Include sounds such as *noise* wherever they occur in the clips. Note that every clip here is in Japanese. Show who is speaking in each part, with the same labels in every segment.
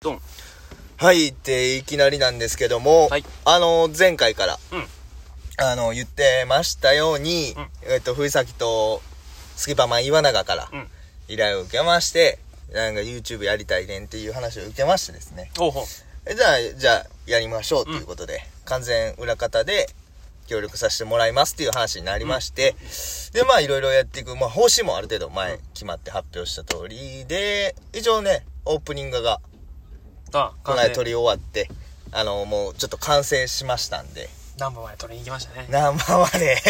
Speaker 1: ドン。
Speaker 2: はいっていきなりなんですけども、
Speaker 1: はい
Speaker 2: あの、前回から、
Speaker 1: うん。
Speaker 2: あの、言ってましたように、
Speaker 1: うん
Speaker 2: えっと、藤崎と、スキパマン岩永から
Speaker 1: うん。
Speaker 2: 依頼を受けまして、なんか YouTube やりたいねんっていう話を受けましてですね。
Speaker 1: ほうほう。
Speaker 2: えじゃあ、じゃあ、やりましょうということで、完全裏方で協力させてもらいますっていう話になりまして、で、まあ、いろいろやっていく、まあ、方針もある程度前決まって発表した通りで、一応ね、オープニングが
Speaker 1: あ、
Speaker 2: この間撮り終わって、あの、もうちょっと完成しましたんで、
Speaker 1: 何本前撮りに行きましたね。
Speaker 2: ナンバーまで、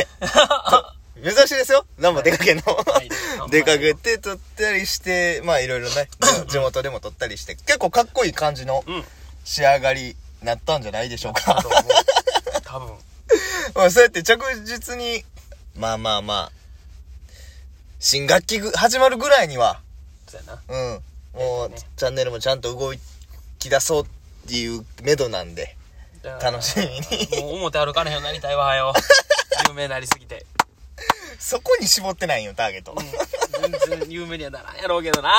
Speaker 2: *laughs* 珍しいですよ。ナンバー出かけんの？
Speaker 1: はい
Speaker 2: 出かけて撮ったりして、まあいろいろね、地元でも撮ったりして、結構かっこいい感じの
Speaker 1: うん。
Speaker 2: 仕上がりになったんじゃないでしょう
Speaker 1: だ
Speaker 2: か
Speaker 1: と。思う。多分。*laughs*
Speaker 2: まあそうやって着実に、まあまあまあ、新学期ぐ始まるぐらいには、
Speaker 1: そうやな。
Speaker 2: うん、もう、
Speaker 1: ね
Speaker 2: チャンネルもちゃんと動き出そうっていう目処なんで、楽しみに。
Speaker 1: もう表歩かれへんようになりたいわよ。*laughs* 有名になりすぎて。
Speaker 2: そこに絞ってないよ、ターゲット。
Speaker 1: うん。全然有名にはならんやろうけどな。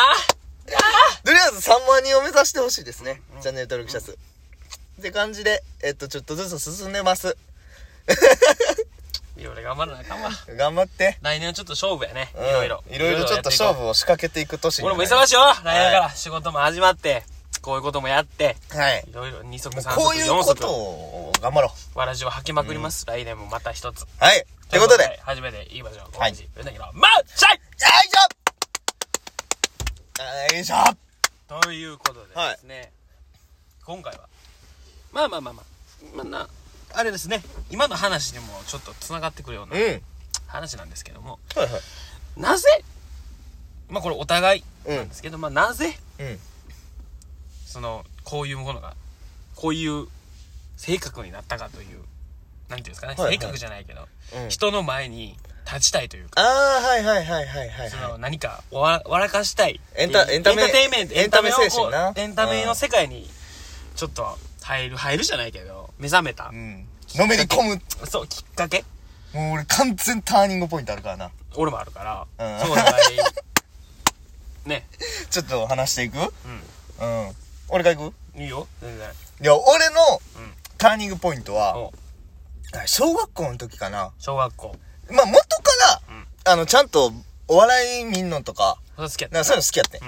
Speaker 2: とりあえず3万人を目指してほしいですね。チャンネル登録者数。って感じで、えっと、ちょっとずつ進んでます。
Speaker 1: いろいろ頑張らなあかんわ。
Speaker 2: 頑張って。
Speaker 1: 来年はちょっと勝負やね。い
Speaker 2: うん
Speaker 1: ろいろ。
Speaker 2: いろいろちょっと勝負を仕掛けていく年に
Speaker 1: 俺も忙しいよ。来年から仕事も始まって、こういうこともやって、
Speaker 2: はい。
Speaker 1: いろいろ2足
Speaker 2: もう
Speaker 1: 3足
Speaker 2: こういう
Speaker 1: 4
Speaker 2: こと
Speaker 1: 足。
Speaker 2: を頑張ろう。
Speaker 1: わらじを吐きまくります。来年もまた一つ。
Speaker 2: はい。ということで、よ
Speaker 1: 初めて言いましょう。
Speaker 2: はい
Speaker 1: うなぎの、マウシャイ
Speaker 2: いしょよいしょ
Speaker 1: ということでですね、今回は、まあまあまあまあ、まあな、あれですね、今の話にもちょっと繋がってくるような
Speaker 2: うん。はい
Speaker 1: 話なんですけども、
Speaker 2: はい。
Speaker 1: なぜ、まあこれお互いなんですけど、まあなぜ、
Speaker 2: うん。
Speaker 1: その、こういうものが、こういう性格になったかという、なんていうんですかね、
Speaker 2: はいはい
Speaker 1: 性格じゃないけど、
Speaker 2: うん。
Speaker 1: 人の前に立ちたいというか、
Speaker 2: ああ、はいはいはいはいはい
Speaker 1: そ
Speaker 2: は
Speaker 1: の何かおわ笑かしたい
Speaker 2: エンタエンタメ
Speaker 1: エンタテイメント
Speaker 2: エンタメ
Speaker 1: を
Speaker 2: 精神な
Speaker 1: エンタメの世界にちょっと入る入るじゃないけど目覚めた
Speaker 2: い。うん。のめり込む。
Speaker 1: そうきっかけ
Speaker 2: もう俺完全ターニングポイントあるからな。
Speaker 1: 俺もあるから、
Speaker 2: うん
Speaker 1: そうお互い *laughs* ね
Speaker 2: ちょっと話していく？
Speaker 1: う
Speaker 2: うん。俺が行く？
Speaker 1: んいいよ全然。
Speaker 2: いや、俺の
Speaker 1: うん。
Speaker 2: ターニングポイントは、
Speaker 1: お
Speaker 2: 小学校の時かな。
Speaker 1: 小学校。
Speaker 2: まあ、元から、
Speaker 1: うん。
Speaker 2: あの、ちゃんとお笑い見んのとか、
Speaker 1: それ好きやった。
Speaker 2: なんかそういうの好きやって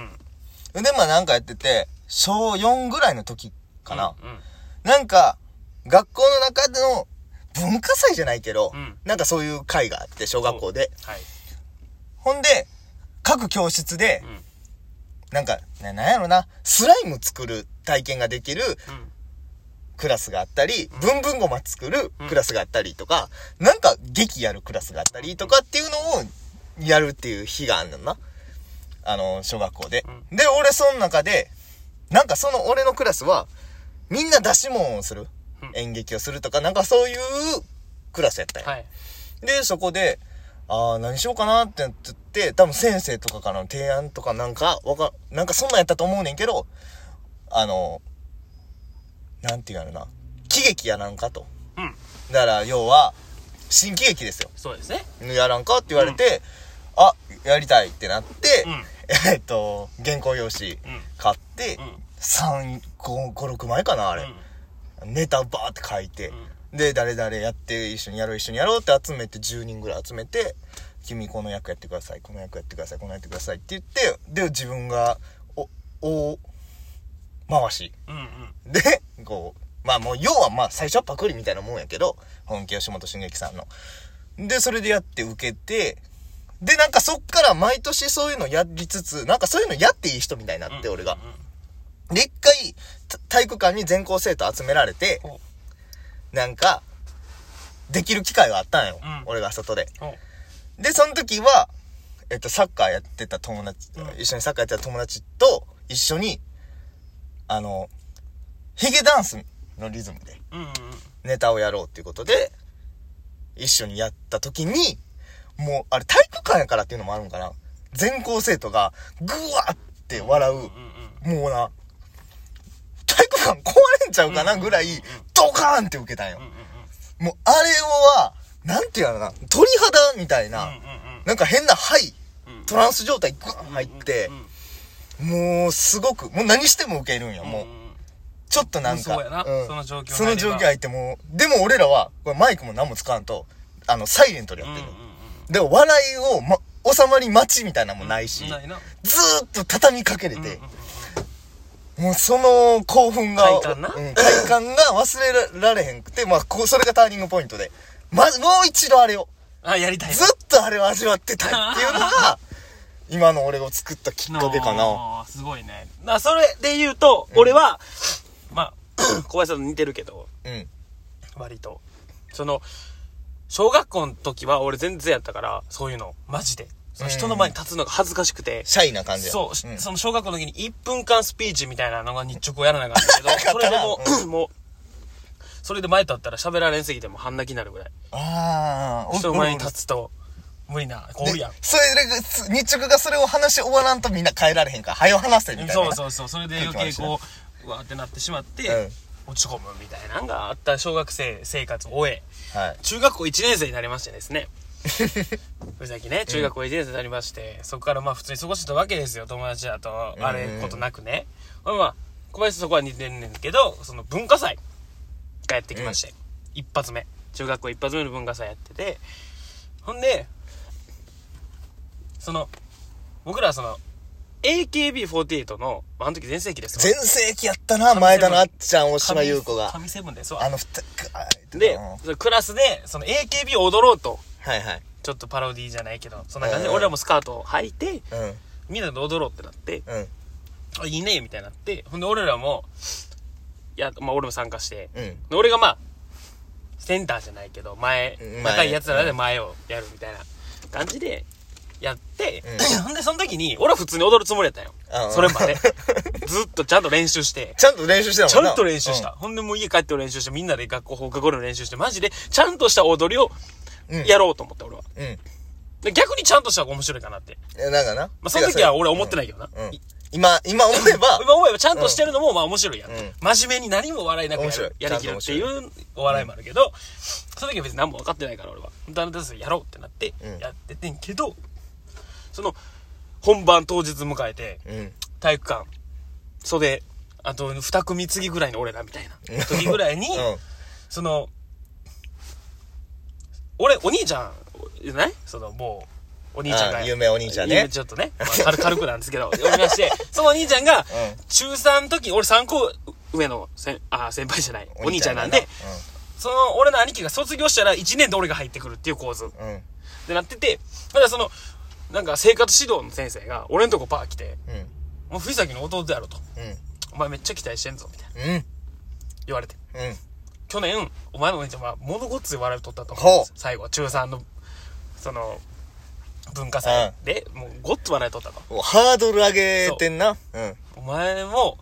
Speaker 1: うん。
Speaker 2: ん。で、まあなんかやってて、小4ぐらいの時かな。
Speaker 1: うん
Speaker 2: なんか、学校の中での文化祭じゃないけど、
Speaker 1: うん。
Speaker 2: なんかそういう会があって、小学校で。
Speaker 1: はい。
Speaker 2: ほんで、各教室で
Speaker 1: う、ん
Speaker 2: なんか、ななんやろな、スライム作る体験ができる
Speaker 1: うん
Speaker 2: クラスがあったり、ブンブンゴマ作るクラスがあったりとか、なんか劇やるクラスがあったりとかっていうのをやるっていう日があんのな。あの、小学校で。で、俺その中で、なんかその俺のクラスは、みんな出し物をする
Speaker 1: うん。
Speaker 2: 演劇をするとか、なんかそういうクラスやったんや。
Speaker 1: はい
Speaker 2: で、そこで、ああ、何しようかなってなってって、多分先生とかからの提案とかなんか、わか、なんかそんなんやったと思うねんけど、あの、なんていうのな、喜劇やらんかと。
Speaker 1: うん。
Speaker 2: だから、要は、新喜劇ですよ。
Speaker 1: そうですね。
Speaker 2: やらんかって言われて、あ、やりたいってなって、
Speaker 1: うん。*laughs*
Speaker 2: えっと、原稿用紙
Speaker 1: うん。
Speaker 2: 買って、
Speaker 1: うん。
Speaker 2: 3、5、5、6枚かな、あれ。ネタバーって書いて、で、誰々やって、一緒にやろう、一緒にやろうって集めて、10人ぐらい集めて、君この役やってください、この役やってください、この役やってくださいって言って、で、自分が、お、大回し。
Speaker 1: うんうんうん
Speaker 2: で、こう、まあもう、要はまあ、最初はパクリみたいなもんやけど、本気吉本新劇さんの。で、それでやって受けて、で、なんかそっから毎年そういうのやりつつ、なんかそういうのやっていい人みたいになって、俺が。で、一回、た体育館に全校生徒集められて、
Speaker 1: ほ
Speaker 2: なんか、できる機会があったんよ。
Speaker 1: うん
Speaker 2: 俺が外で。で、その時は、えっと、サッカーやってた友達、
Speaker 1: うん。
Speaker 2: 一緒にサッカーやってた友達と一緒に、あの、ヒゲダンスのリズムでネタをやろうっていうことで、一緒にやった時に、もう、あれ体育館やからっていうのもあるんかな。全校生徒が、ぐわって笑う、もうな、体育館壊れんちゃうかなぐらい、ドカーンって受けたんよ。もう、あれは、なんていうのかな、鳥肌みたいな、なんか変なハイ、
Speaker 1: うん。
Speaker 2: トランス状態グワン入って
Speaker 1: うん、
Speaker 2: もう、すごく、もう何しても受けるんよ、もう。ちょっとなんか。
Speaker 1: そうやな、その状況
Speaker 2: その状況入ってもう、でも俺らは、これマイクも何も使わんと、あの、サイレントでやってる。でも、笑いを、ま、収まり待ちみたいなのもないし、ずーっと畳みかけれて、もうその興奮が、
Speaker 1: 快感な、
Speaker 2: うん、快感が忘れられへんくて、まあ、こう、それがターニングポイントで、まず、もう一度あれを。
Speaker 1: あ、やりたい。
Speaker 2: ずっとあれを味わってたいっていうのが、*laughs* 今の俺を作ったきっかけかな。
Speaker 1: すごいね。な、それで言うと、うん、俺は、まあ、*clears throat* 小林さんと似てるけど、
Speaker 2: うん。
Speaker 1: 割と。その、小学校の時は俺全然やったから、そういうの、マジで。その人の前に立つのが恥ずかしくて。
Speaker 2: シャイな感じ
Speaker 1: そう、うん、その小学校の時に1分間スピーチみたいなのが日直をやらなかったけど、*laughs* それでも、うん、もう、それで前立ったら喋られんすぎても半泣きになるぐらい。
Speaker 2: あ
Speaker 1: あ。人の前に立つと、無理な、こうやん。
Speaker 2: それで、日直がそれを話し終わらんとみんな帰られへんから、早話せみたいな。
Speaker 1: そうそうそう。それで余計こう、うわってなってしまって、うん、落ち込むみたいなのがあった小学生生活を終え、はい、中学校1年生になりましてですね。*laughs* 藤崎ね、中学校1年生になりまして、そこからまあ普通に過ごしてたわけですよ、友達だと、あれことなくね。まあまあ、小林そこは似てんねんけど、その文化祭がやってきまして、うん、一発目。中学校一発目の文化祭やってて、ほんで、その、僕らはその、AKB48 の、あの時全盛期です
Speaker 2: 全盛期やったな、前田のあっちゃん、大島優子が。
Speaker 1: 神セブンで、
Speaker 2: そう。あの、
Speaker 1: で、クラスで、その AKB を踊ろうと。
Speaker 2: はいはい。
Speaker 1: ちょっとパロディじゃないけど、そんな感じで、俺らもスカートを履いて、うん、みんなで踊ろうってなって、うん、あ、いいね、みたいになって、ほんで俺らも、いや、まあ俺も参加して、うん、俺がまあ、センターじゃないけど、前、若い奴らで前をやるみたいな感じで、やって、*clears throat* ほ、んでその時に、俺は普通に踊るつもりやったよ。それまで。*laughs* ずっとちゃんと練習して。
Speaker 2: ちゃんと練習してた
Speaker 1: ちゃんと練習した。ほんでもう家帰って練習して、みんなで学校放課後の練習して、マジで、ちゃんとした踊りを、やろうと思った、俺は。うん。で逆にちゃんとした方が面白いかなって。
Speaker 2: いや、なんかな。ま
Speaker 1: あ、その時は俺は思ってないけどな。うん。
Speaker 2: 今、今思えば。*laughs*
Speaker 1: 今思えばちゃんとしてるのもまあ面白いやん。うん、真面目に何も笑いなくやるやりきるっていうお笑いもあるけど、その時は別に何も分かってないから俺は。だんだんやろうってなって、やっててんけど、その、本番当日迎えて、体育館、袖、あと二組次ぐらいの俺らみたいな時ぐらいに、*laughs* その、俺、お兄ちゃん、じゃない？その、もう、お兄ちゃんが。
Speaker 2: 有名お兄ちゃんね。
Speaker 1: ちょっとね、まあ、軽 *laughs* 軽くなんですけど、おりまして、*laughs* そのお兄ちゃんが、中3の時、俺3個上のせん、あ、先輩じゃない、お兄ちゃんなんで、その、俺の兄貴が卒業したら1年で俺が入ってくるっていう構図。ってなってて、まだその、なんか生活指導の先生が、俺んとこパー来て、もう藤崎の弟やろと。お前めっちゃ期待してんぞ、みたいな。言われて。去年、お前のお姉ちゃんは、ものごっつい笑いを取ったと。思う。最後、中3の、その、文化祭で、もうごっつ笑い取ったと。
Speaker 2: ハードル上げてんな。うん。
Speaker 1: お前も、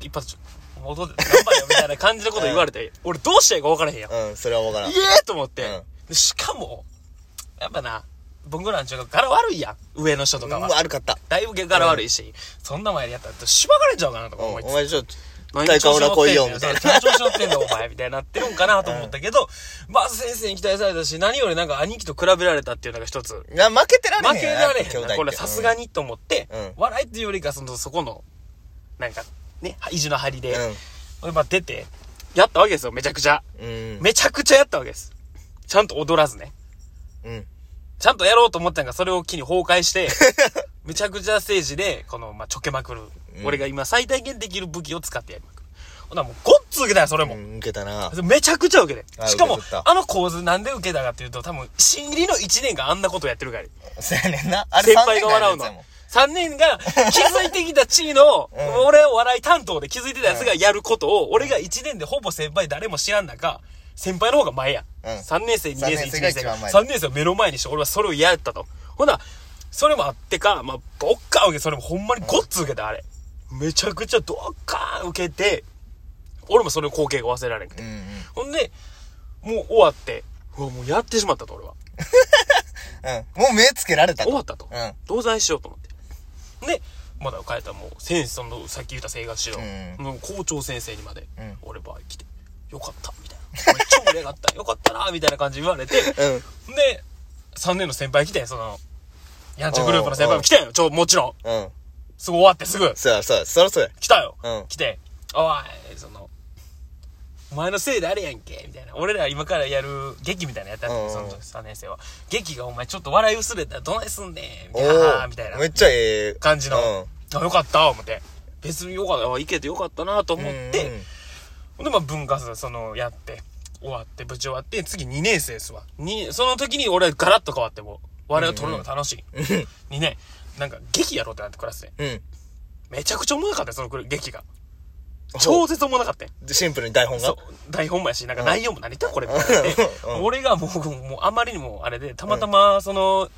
Speaker 1: 一発、戻って頑張れよみたいな感じのこと言われて、*laughs* 俺どうしていいか分からへんやん。
Speaker 2: うん、それは分からん。
Speaker 1: イエーと思って。うん、しかも、やっぱな、僕らの中学柄悪いやん。上の人とかは。
Speaker 2: 悪かった。
Speaker 1: だいぶ柄悪いし、うん、そんな前でやったら、しばかれちゃうかなとか思いつつ。
Speaker 2: お前ちょっと、大会裏来いよ、みたいな。
Speaker 1: 調子乗ってんだ、お前、みたいになってるんかなと思ったけど、まず先生に期待されたし、何よりなんか兄貴と比べられたっていうのが一つ。
Speaker 2: いや、負けてられへん。
Speaker 1: 負けられへん。これさすがにと思って、笑いっていうよりか、その、そこの、なんか、ね、意地の張りで、うん、まあ出て、やったわけですよ、めちゃくちゃ。うん、めちゃくちゃやったわけです。ちゃんと踊らずね。うん。ちゃんとやろうと思ったんが、それを機に崩壊して、めちゃくちゃステージで、この、まあ、ちょけまくる。うん、俺が今最大限できる武器を使ってやりまくる。ほなもう、ごっつ受けたよ、それも。う
Speaker 2: ん、受けたな。
Speaker 1: めちゃくちゃ受けて。しかも、あの構図なんで受けたかっていうと、多分、心理の1年間あんなことやってるから。
Speaker 2: そうやねんな。
Speaker 1: あれ先輩が笑うの。3年が気づいてきた地位の、俺を笑い担当で気づいてたやつがやることを、俺が1年でほぼ先輩誰も知らん中、先輩の方が前や。うん、3年生、2年生、1年生。3年生を目の前にして、俺はそれを嫌やったと。ほな、それもあってか、まあ、どっか受け、それもほんまにごっつ受けた、あれ。めちゃくちゃどっか受けて、俺もその光景が忘れられんくて。うんうん、ほんで、もう終わって、うわ、もうやってしまったと、俺は。*laughs*
Speaker 2: うん。もう目つけられた
Speaker 1: と。終わったと。うん。同罪しようと思って。で、まだ帰ったらもう、先生の、さっき言った生活指導の校長先生にまで、うん、俺場合来て、よかった、みたいな。めっちゃ盛り上がった、*laughs* よかったな、みたいな感じで言われて、うん、で、3年の先輩来て、その、やんちゃグループの先輩も来たよ、ちょ、もちろん。うん。すぐ終わってすぐ。
Speaker 2: そうや、そうや、そらそうや。
Speaker 1: 来たよ。
Speaker 2: うん
Speaker 1: 来て、おい、その、お前のせいであれやんけ、みたいな。俺ら今からやる劇みたいなのやった
Speaker 2: うんうん
Speaker 1: のその時3年生は。劇がお前ちょっと笑い薄れたらどないすんねん、み
Speaker 2: お
Speaker 1: たいな、
Speaker 2: ー
Speaker 1: みたいな
Speaker 2: めっちゃええ
Speaker 1: 感じの。
Speaker 2: うん
Speaker 1: あ、よかった、思って。別によかった、あいけてよかったなと思って、ほんで、まあ、文化祭、その、やって、終わって、部長終わって、次2年生ですわ。に、その時に俺ガラッと変わってもう、笑いを取るのが楽しい。にね、なんか劇やろうってなってクラスで。
Speaker 2: うん。うん。
Speaker 1: めちゃくちゃおもろなかったよその劇が。超絶おもろなかったよ
Speaker 2: で、シンプルに台本が？
Speaker 1: そう。台本もやし、なんか内容も何言ったんこれみたいなで
Speaker 2: うん
Speaker 1: 俺がもう、もうあまりにもあれで、たまたま、その、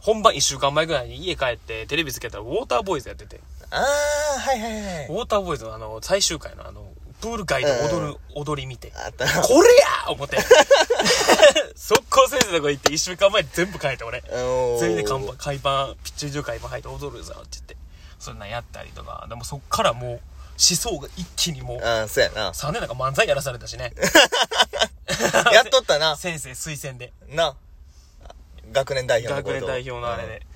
Speaker 1: 本番1週間前ぐらいに家帰ってテレビつけたらウォーターボーイズやってて、
Speaker 2: あー、はいはいはい
Speaker 1: ウ。ォーターボーイズのあの、最終回のあの、プール街で踊る、踊り見て、
Speaker 2: あった。
Speaker 1: これや思って。*laughs* 速攻先生のとこ行って1週間前に全部変えて俺。全員で海パン、海パン、ピッチリ中海パン履いて踊るぞって言って。そんなんやったりとか、でもそっからもう、思想が一気にもう、
Speaker 2: あー、そうやな。
Speaker 1: 3年なんか漫才やらされたしね。*laughs*
Speaker 2: やっとったな。
Speaker 1: 先生推薦で。
Speaker 2: な。学年代表の
Speaker 1: 学年代表のあれで。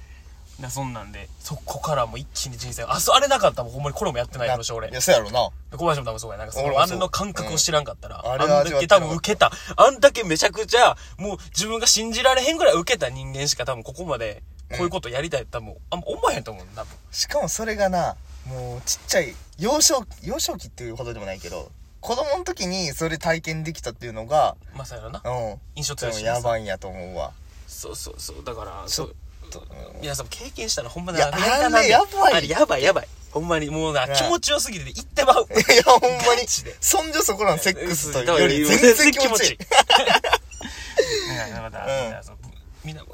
Speaker 1: なそんなんで、そこからもう一気に人生あ、そう、あれなかったらほんまにこれもやってないやろし、俺
Speaker 2: い。や、そうやろな。
Speaker 1: 小林も多分そうや。なんかその、あれの感覚を知らんかったら、
Speaker 2: うん
Speaker 1: あ
Speaker 2: あれは味わって
Speaker 1: んだけ多分受けた、あんだけめちゃくちゃ、もう自分が信じられへんぐらい受けた人間しか多分ここまで、こういうことやりたいって多分、あんま思わへんと思う、多分。
Speaker 2: しかもそれがな、もうちっちゃい、幼少、幼少期っていうほどでもないけど、子供の時にそれ体験できたっていうのが、
Speaker 1: まさやろな。
Speaker 2: うん。
Speaker 1: 印象強いし。
Speaker 2: やばいんやと思うわ。
Speaker 1: そうそうそう。だから、
Speaker 2: ちょっ
Speaker 1: そう。皆さんも経験したらほんま
Speaker 2: いや
Speaker 1: やりたな
Speaker 2: あれやばい
Speaker 1: あれやばいやばい。ほんまに、もうな、
Speaker 2: ね
Speaker 1: 気持ちよすぎて言ってまう。
Speaker 2: いや、ほんまにそんじょそこらのセックスとより全然気持ちいい。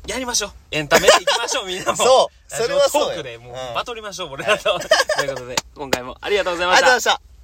Speaker 1: やりましょう。エンタメでいきましょう、みんなも。
Speaker 2: そうそれはそう
Speaker 1: トークでもう
Speaker 2: うん
Speaker 1: バトりましょう、俺らと。ということで、今回もありがとうございま
Speaker 2: あり
Speaker 1: した
Speaker 2: がとうございました。